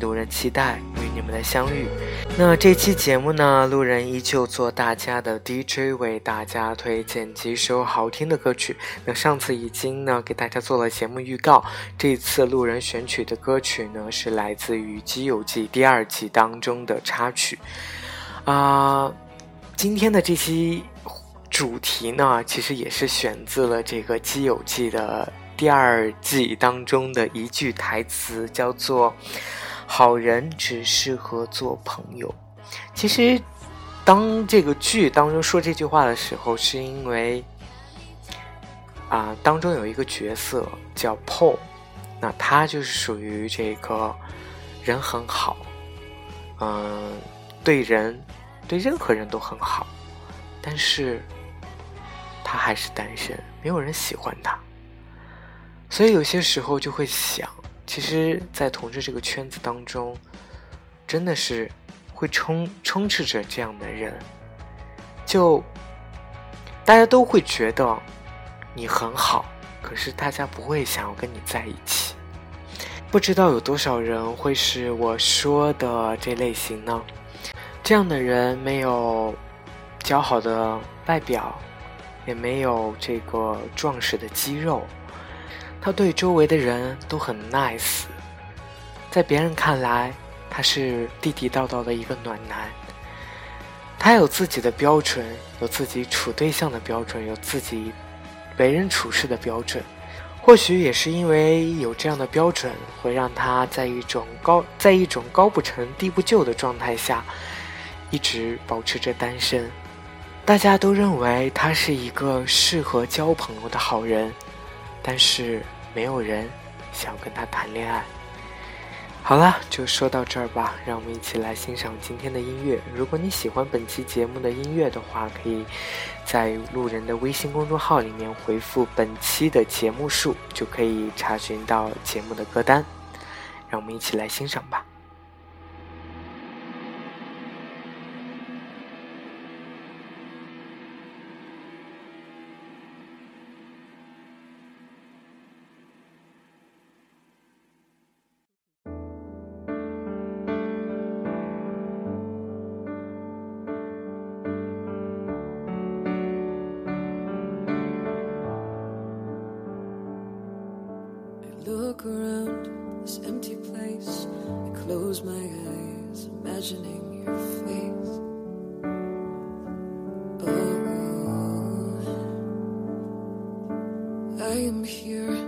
路人期待与你们的相遇。那这期节目呢，路人依旧做大家的 DJ，为大家推荐几首好听的歌曲。那上次已经呢给大家做了节目预告，这次路人选取的歌曲呢是来自于《基友记》第二季当中的插曲。啊，今天的这期主题呢，其实也是选自了这个《基友记》的第二季当中的一句台词，叫做。好人只适合做朋友。其实，当这个剧当中说这句话的时候，是因为啊，当中有一个角色叫 Paul，那他就是属于这个人很好，嗯，对人对任何人都很好，但是他还是单身，没有人喜欢他，所以有些时候就会想。其实，在同志这个圈子当中，真的是会充充斥着这样的人，就大家都会觉得你很好，可是大家不会想要跟你在一起。不知道有多少人会是我说的这类型呢？这样的人没有姣好的外表，也没有这个壮实的肌肉。他对周围的人都很 nice，在别人看来，他是地地道道的一个暖男。他有自己的标准，有自己处对象的标准，有自己为人处事的标准。或许也是因为有这样的标准，会让他在一种高在一种高不成低不就的状态下，一直保持着单身。大家都认为他是一个适合交朋友的好人，但是。没有人想跟他谈恋爱。好了，就说到这儿吧，让我们一起来欣赏今天的音乐。如果你喜欢本期节目的音乐的话，可以在路人的微信公众号里面回复本期的节目数，就可以查询到节目的歌单。让我们一起来欣赏吧。Am here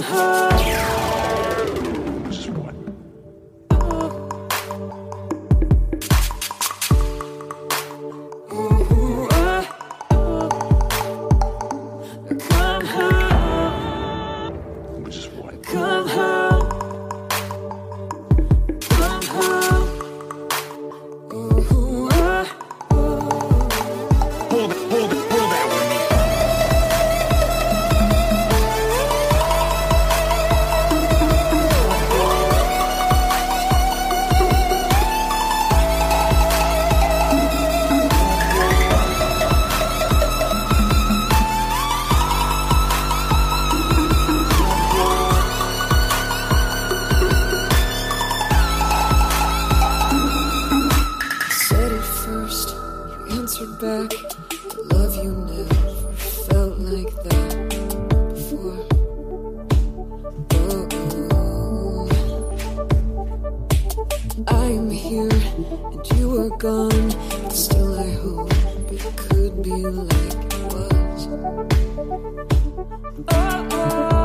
high. and you were gone. Still, I hope it could be like it was. oh. oh.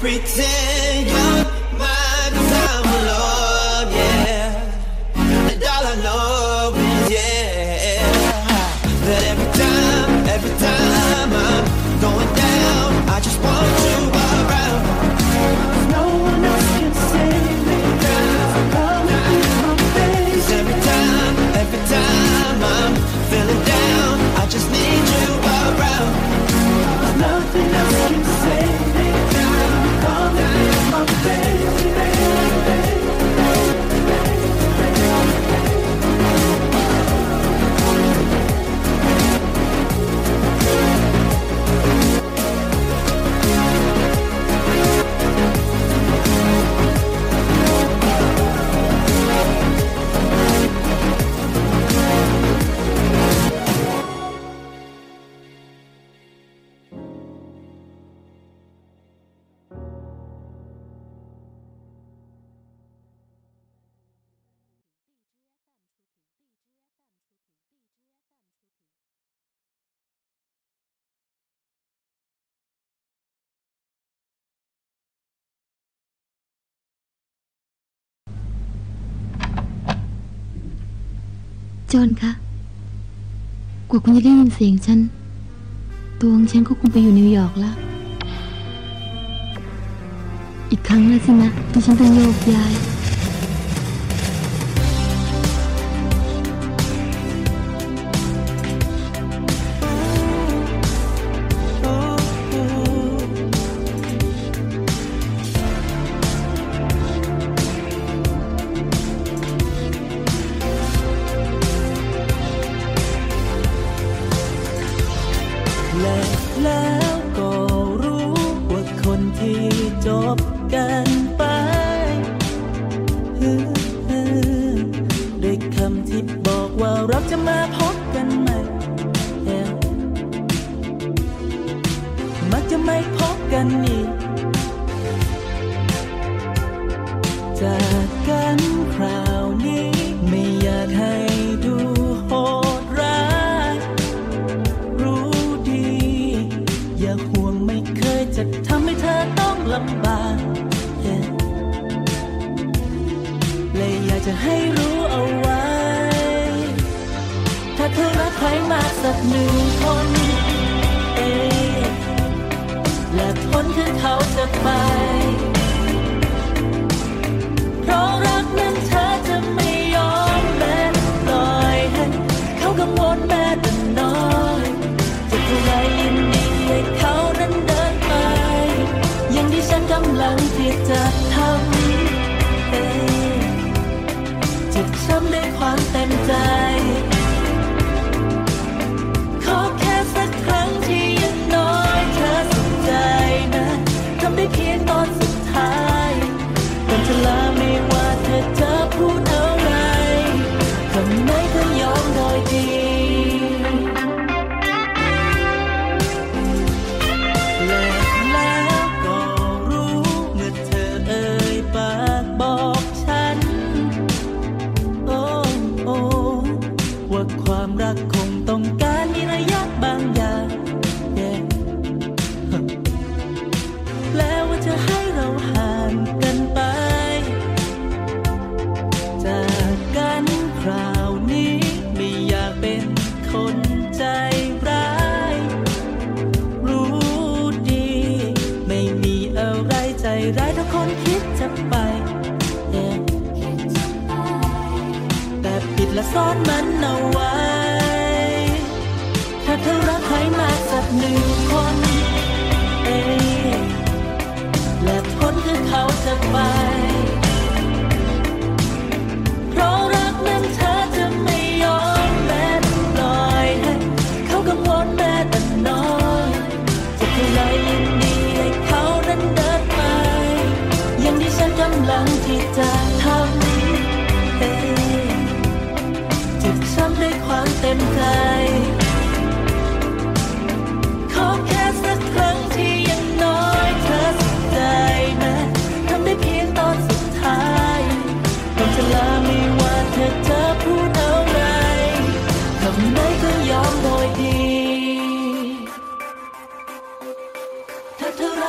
pretend จอนคะ กว่าคุณจะได้ยินเสียงฉัน ตัวงฉันก็คงไปอยู่นิวยอร์กแล้ว อีกครั้งแล้วสินะที่ฉันต้องโยกย้าย มาพบกันใหม่มักจะไม่พบกันอีก จากกันคราวนี้ไม่อยากให้ดูโหดร้ายรู้ดี อย่าห่วงไม่เคยจะทำให้เธอต้องลำบากเลยอยากจะให้รู้ เธอรักใครมากสักหนึ่งคน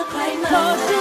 climb. Close to